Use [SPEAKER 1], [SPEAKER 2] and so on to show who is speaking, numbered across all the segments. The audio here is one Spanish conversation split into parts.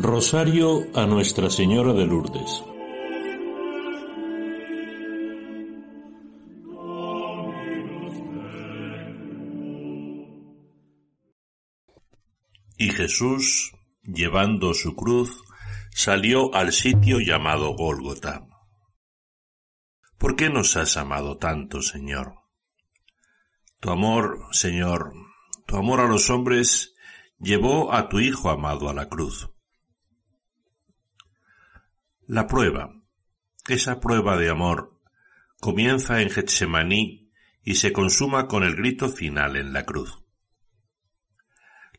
[SPEAKER 1] Rosario a Nuestra Señora de Lourdes. Y Jesús, llevando su cruz, salió al sitio llamado Gólgota. ¿Por qué nos has amado tanto, Señor? Tu amor, Señor, tu amor a los hombres llevó a tu Hijo amado a la cruz. La prueba, esa prueba de amor, comienza en Getsemaní y se consuma con el grito final en la cruz.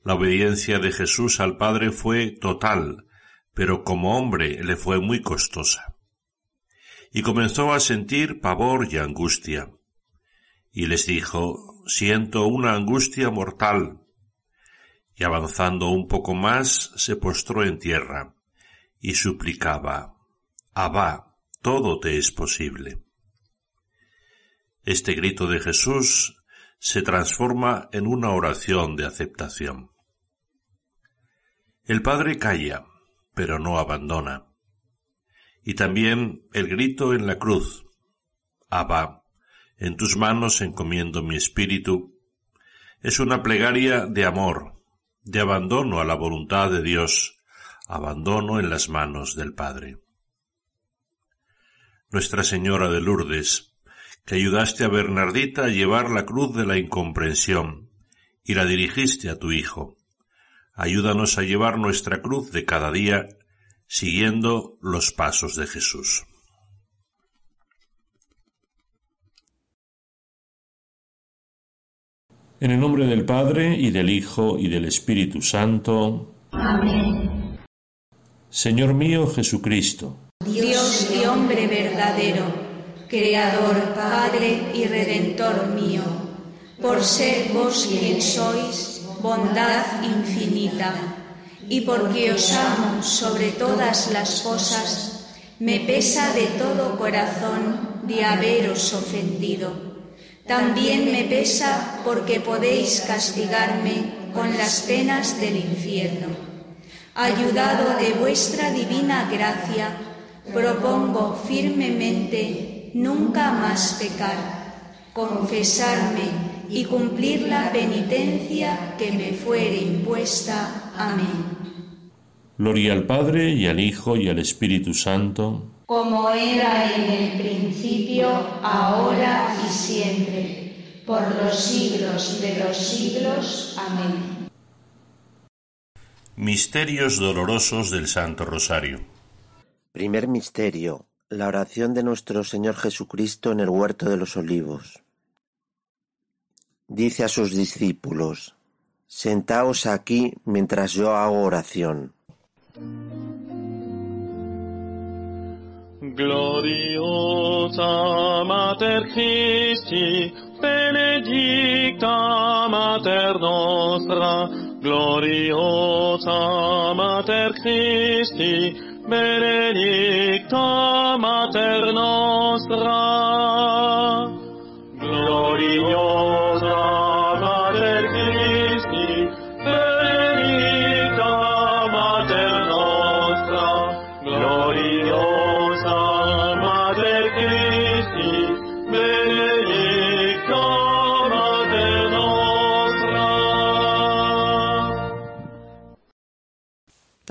[SPEAKER 1] La obediencia de Jesús al Padre fue total, pero como hombre le fue muy costosa. Y comenzó a sentir pavor y angustia. Y les dijo, siento una angustia mortal. Y avanzando un poco más, se postró en tierra y suplicaba, Abba, todo te es posible. Este grito de Jesús se transforma en una oración de aceptación. El Padre calla, pero no abandona. Y también el grito en la cruz, Abba, en tus manos encomiendo mi espíritu, es una plegaria de amor, de abandono a la voluntad de Dios, abandono en las manos del Padre. Nuestra Señora de Lourdes, que ayudaste a Bernardita a llevar la cruz de la incomprensión y la dirigiste a tu Hijo. Ayúdanos a llevar nuestra cruz de cada día siguiendo los pasos de Jesús. En el nombre del Padre y del Hijo y del Espíritu Santo.
[SPEAKER 2] Amén.
[SPEAKER 1] Señor mío Jesucristo
[SPEAKER 2] Dios y hombre verdadero, Creador, Padre y Redentor mío, por ser vos quien sois, bondad infinita, y porque os amo sobre todas las cosas, me pesa de todo corazón de haberos ofendido. También me pesa porque podéis castigarme con las penas del infierno. Ayudado de vuestra divina gracia, propongo firmemente nunca más pecar, confesarme y cumplir la penitencia que me fuere impuesta. Amén.
[SPEAKER 1] Gloria al Padre y al Hijo y al Espíritu Santo,
[SPEAKER 2] como era en el principio, ahora y siempre, por los siglos de los siglos. Amén.
[SPEAKER 1] Misterios dolorosos del Santo Rosario.
[SPEAKER 3] Primer misterio: la oración de nuestro Señor Jesucristo en el huerto de los olivos. Dice a sus discípulos: Sentaos aquí mientras yo hago oración.
[SPEAKER 4] Gloriosa Mater Christi, benedicta benedicta Mater nostra,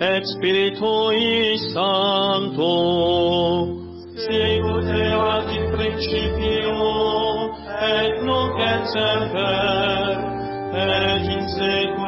[SPEAKER 4] et Spiritui Sancto. Sicut erat in principio et nunc et semper et in saecula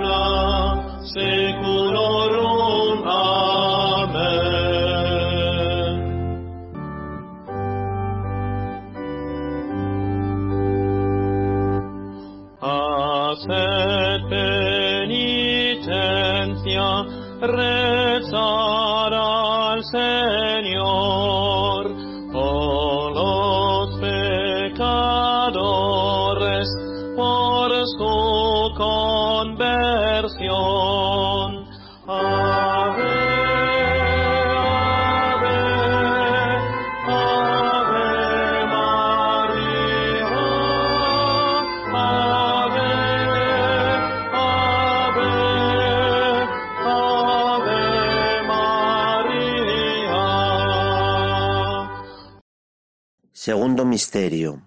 [SPEAKER 3] misterio.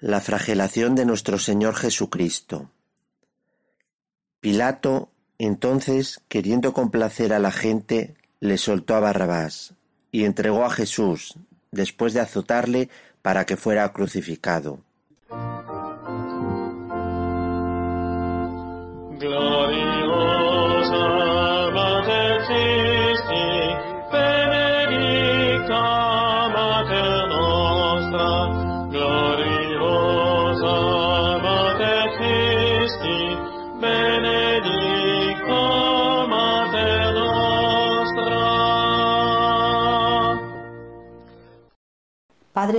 [SPEAKER 3] La flagelación de nuestro Señor Jesucristo. Pilato, entonces, queriendo complacer a la gente, le soltó a Barrabás y entregó a Jesús, después de azotarle, para que fuera crucificado.
[SPEAKER 4] Gloriosa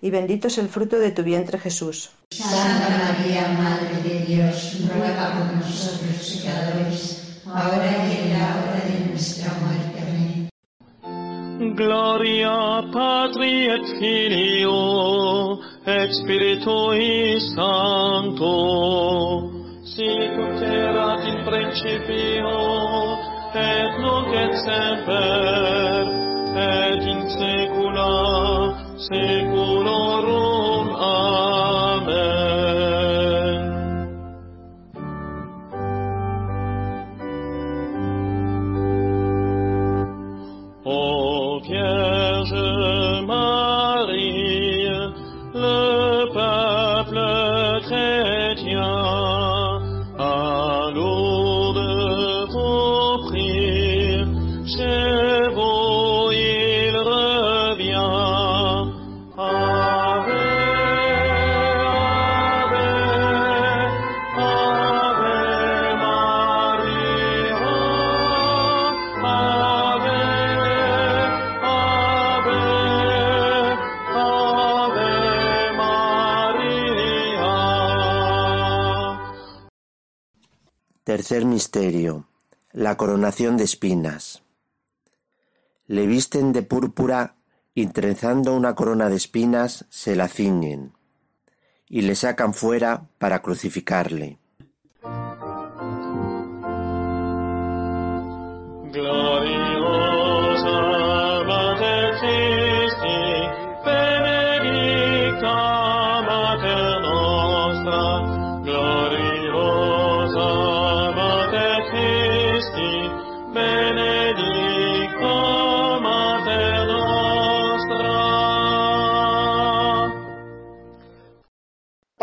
[SPEAKER 5] y bendito es el fruto de tu vientre Jesús.
[SPEAKER 6] Santa María, Madre de Dios, ruega por nosotros pecadores, ahora y en la hora de nuestra muerte. Amén.
[SPEAKER 4] Gloria Patri et Filio et Spiritui Sancto, sicut erat in principio et nunc et semper et in saecula saeculorum. Amen.
[SPEAKER 3] Misterio. La coronación de espinas. Le visten de púrpura y trenzando una corona de espinas se la ciñen y le sacan fuera para crucificarle.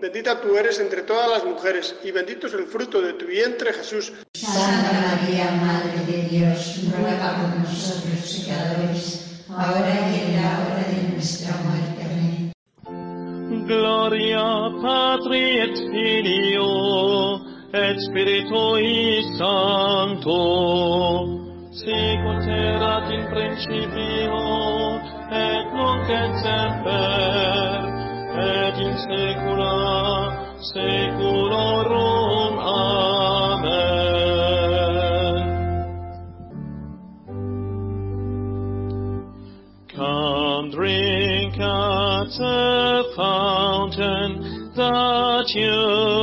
[SPEAKER 7] Bendita tú eres entre todas las mujeres, y bendito es el fruto de tu vientre, Jesús.
[SPEAKER 6] Santa María, Madre de Dios, ruega por nosotros pecadores, ahora y en la hora de nuestra muerte. Amén.
[SPEAKER 4] Gloria Patri et Filio et Spiritui Sancto, sicut erat in principio et nunc et semper et in saecula saeculorum. Amen. Come drink at the fountain that you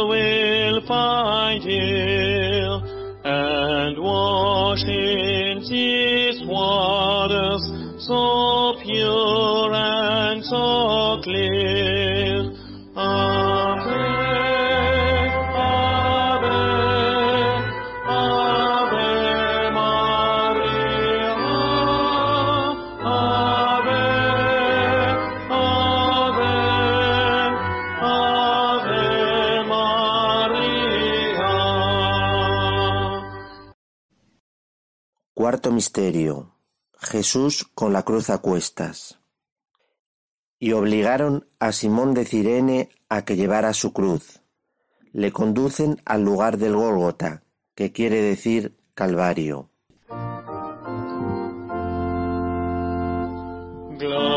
[SPEAKER 3] Cuarto misterio. Jesús con la cruz a cuestas. Y obligaron a Simón de Cirene a que llevara su cruz. Le conducen al lugar del Gólgota, que quiere decir Calvario.
[SPEAKER 4] Gloriosa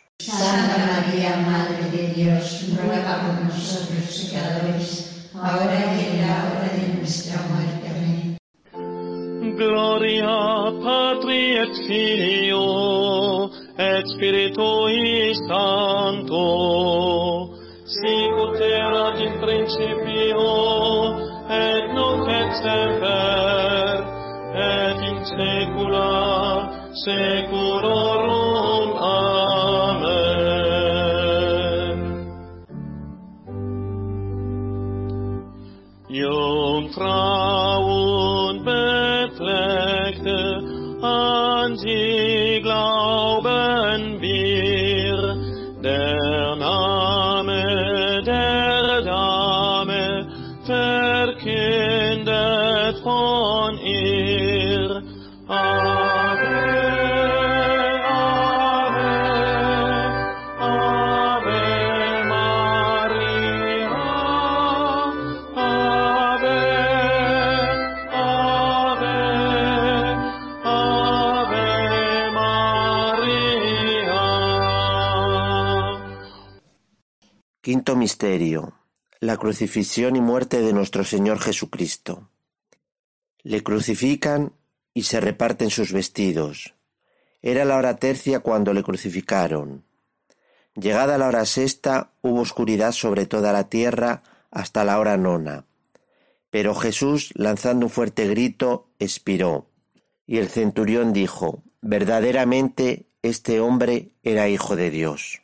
[SPEAKER 6] Santa María, Madre de Dios, ruega por nosotros pecadores, ahora y en la hora de nuestra muerte. Amén.
[SPEAKER 4] Gloria Patri et Filio et Spiritui Sancto, sicut erat in principio et nunc et semper et in saecula saeculorum.
[SPEAKER 3] Angie. Misterio. La crucifixión y muerte de nuestro Señor Jesucristo. Le crucifican y se reparten sus vestidos. Era la hora tercia cuando le crucificaron. Llegada la hora sexta hubo oscuridad sobre toda la tierra hasta la hora nona. Pero Jesús, lanzando un fuerte grito, expiró. Y el centurión dijo, verdaderamente este hombre era hijo de Dios.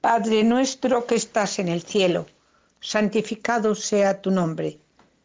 [SPEAKER 8] Padre nuestro que estás en el cielo, santificado sea tu nombre.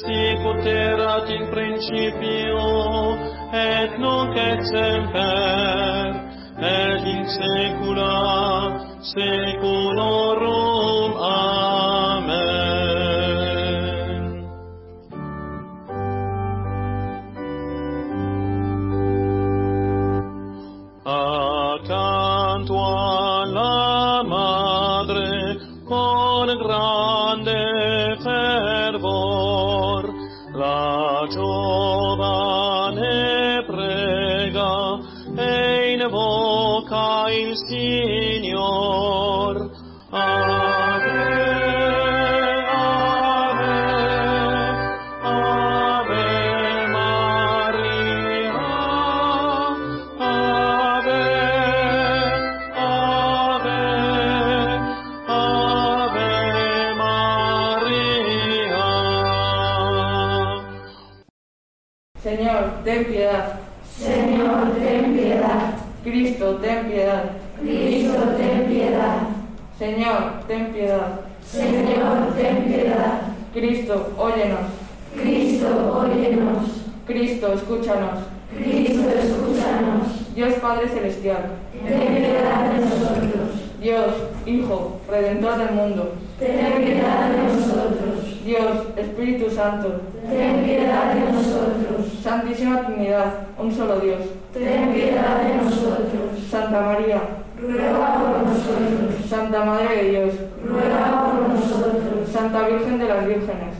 [SPEAKER 4] sicut erat in principio et nunc et semper et in saecula saeculorum. Amen.
[SPEAKER 9] Cristo, óyenos.
[SPEAKER 6] Cristo, óyenos.
[SPEAKER 9] Cristo, escúchanos.
[SPEAKER 6] Cristo, escúchanos.
[SPEAKER 9] Dios Padre Celestial.
[SPEAKER 6] Ten piedad de nosotros.
[SPEAKER 9] Dios, Hijo, Redentor del mundo.
[SPEAKER 6] Ten piedad de nosotros.
[SPEAKER 9] Dios, Espíritu Santo.
[SPEAKER 6] Ten piedad de nosotros.
[SPEAKER 9] Santísima Trinidad, un solo Dios.
[SPEAKER 6] Ten piedad de nosotros.
[SPEAKER 9] Santa María.
[SPEAKER 6] Ruega por nosotros.
[SPEAKER 9] Santa Madre de Dios.
[SPEAKER 6] Ruega por nosotros.
[SPEAKER 9] Santa Virgen de las Vírgenes.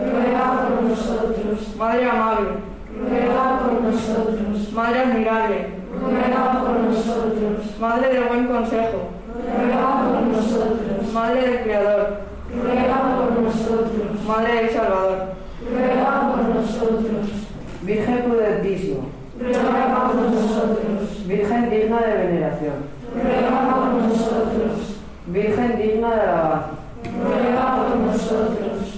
[SPEAKER 6] Ruega por nosotros.
[SPEAKER 9] Madre Amable.
[SPEAKER 6] Ruega por nosotros.
[SPEAKER 9] Madre Admirable.
[SPEAKER 6] Ruega por nosotros.
[SPEAKER 9] Madre del Buen Consejo.
[SPEAKER 6] Ruega por nosotros.
[SPEAKER 9] Madre del Creador.
[SPEAKER 6] Ruega por nosotros.
[SPEAKER 9] Madre del Salvador.
[SPEAKER 6] Ruega por nosotros.
[SPEAKER 10] Virgen prudentísima.
[SPEAKER 6] Ruega por nosotros.
[SPEAKER 10] Virgen digna de veneración.
[SPEAKER 6] Ruega por nosotros.
[SPEAKER 10] Virgen digna de alabanza.
[SPEAKER 6] Ruega por nosotros.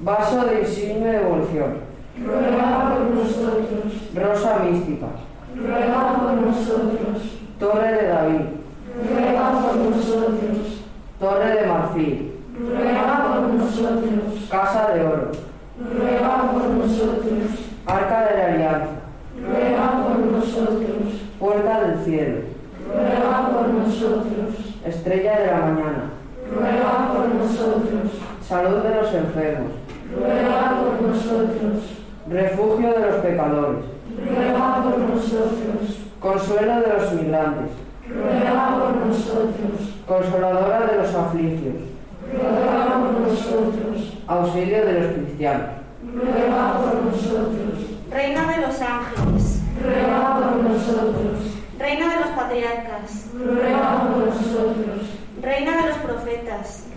[SPEAKER 10] Vaso de insigne devoción.
[SPEAKER 6] Ruega por nosotros.
[SPEAKER 10] Rosa mística.
[SPEAKER 6] Ruega por nosotros.
[SPEAKER 10] Torre de David.
[SPEAKER 6] Ruega por nosotros.
[SPEAKER 10] Torre de marfil.
[SPEAKER 6] Ruega por nosotros.
[SPEAKER 10] Casa de oro.
[SPEAKER 6] Ruega por nosotros.
[SPEAKER 10] Arca de la alianza.
[SPEAKER 6] Ruega por nosotros.
[SPEAKER 10] Puerta del cielo.
[SPEAKER 6] Ruega por nosotros.
[SPEAKER 10] Estrella de la mañana.
[SPEAKER 6] Ruega por nosotros.
[SPEAKER 10] Salud de los enfermos.
[SPEAKER 6] Ruega por nosotros.
[SPEAKER 10] Refugio de los pecadores.
[SPEAKER 6] Ruega por nosotros.
[SPEAKER 10] Consuelo de los migrantes.
[SPEAKER 6] Ruega por nosotros.
[SPEAKER 10] Consoladora de los afligios.
[SPEAKER 6] Ruega por nosotros.
[SPEAKER 10] Auxilio de los cristianos.
[SPEAKER 6] Ruega por nosotros.
[SPEAKER 11] Reina de los ángeles.
[SPEAKER 6] Ruega por nosotros.
[SPEAKER 11] Reina de los patriarcas.
[SPEAKER 6] Ruega por nosotros.
[SPEAKER 11] Reina de los profetas.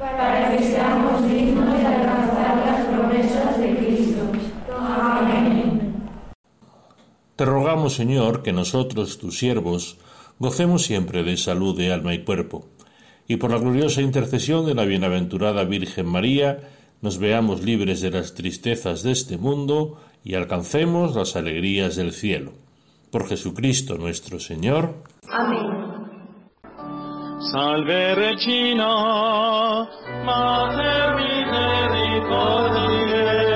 [SPEAKER 6] Para que seamos dignos de alcanzar las promesas de Cristo. Amén.
[SPEAKER 1] Te rogamos, Señor, que nosotros, tus siervos, gocemos siempre de salud de alma y cuerpo, y por la gloriosa intercesión de la bienaventurada Virgen María, nos veamos libres de las tristezas de este mundo y alcancemos las alegrías del cielo. Por Jesucristo nuestro Señor.
[SPEAKER 11] Amén.
[SPEAKER 4] Salve Regina, Mater Misericordiae,